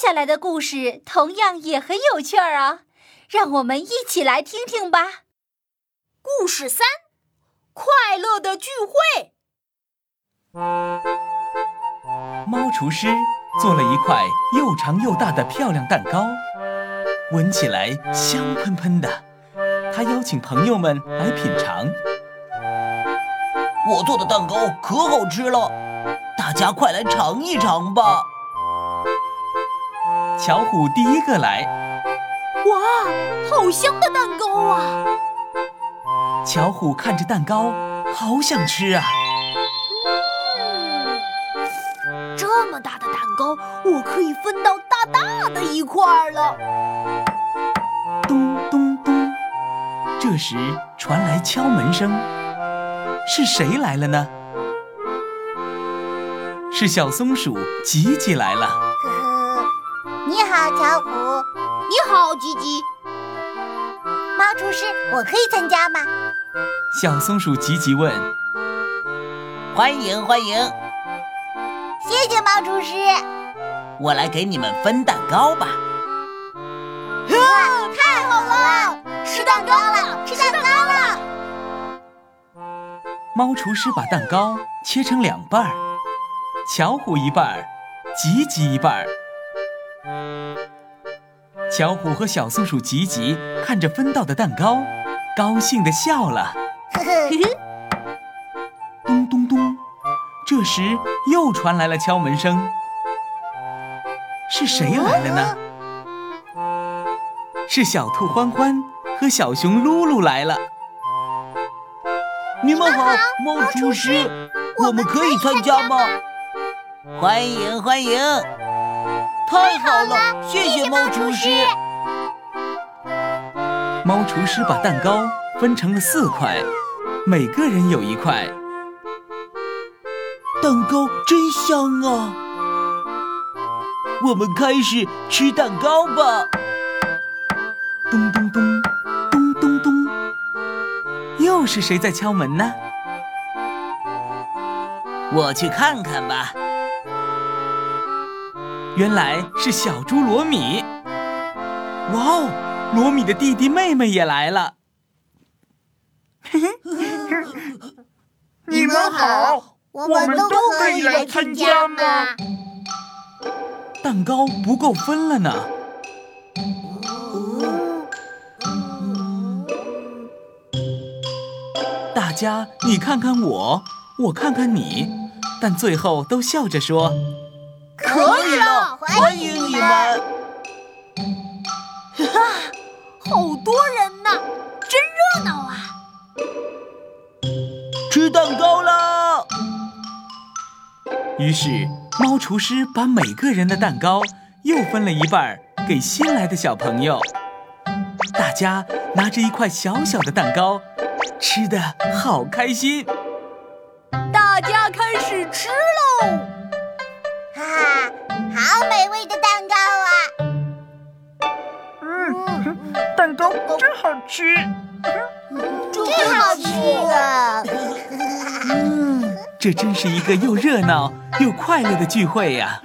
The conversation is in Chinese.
下来的故事同样也很有趣儿啊，让我们一起来听听吧。故事三：快乐的聚会。猫厨师做了一块又长又大的漂亮蛋糕，闻起来香喷喷的。他邀请朋友们来品尝。我做的蛋糕可好吃了，大家快来尝一尝吧！巧虎第一个来，哇，好香的蛋糕啊！巧虎看着蛋糕，好想吃啊！这么大的蛋糕，我可以分到大大的一块了。咚咚咚，这时传来敲门声。是谁来了呢？是小松鼠吉吉来了。你好，巧虎。你好，吉吉。猫厨师，我可以参加吗？小松鼠吉吉问。欢迎欢迎。谢谢猫厨师。我来给你们分蛋糕吧。哇，太好了！吃蛋糕了，吃蛋糕了。猫厨师把蛋糕切成两半儿，巧虎一半儿，吉吉一半儿。巧虎和小松鼠吉吉看着分到的蛋糕，高兴地笑了。咚咚咚，这时又传来了敲门声。是谁来了呢？是小兔欢欢和小熊噜噜来了。你们好，猫厨师，我们可以参加吗？欢迎欢迎！太好了，谢谢猫厨师。猫厨师把蛋糕分成了四块，每个人有一块。蛋糕真香啊！我们开始吃蛋糕吧。咚咚咚。咚咚咚又是谁在敲门呢？我去看看吧。原来是小猪罗米。哇哦，罗米的弟弟妹妹也来了。你们好，我们都可以来参加吗？蛋糕不够分了呢。大家，你看看我，我看看你，但最后都笑着说：“可以了，欢迎你们！”哈，好多人呢，真热闹啊！吃蛋糕了。于是，猫厨师把每个人的蛋糕又分了一半给新来的小朋友。大家拿着一块小小的蛋糕。吃的好开心，大家开始吃喽！美味的蛋糕啊！嗯，蛋糕真好吃，真好吃啊！嗯，这真是一个又热闹又快乐的聚会呀！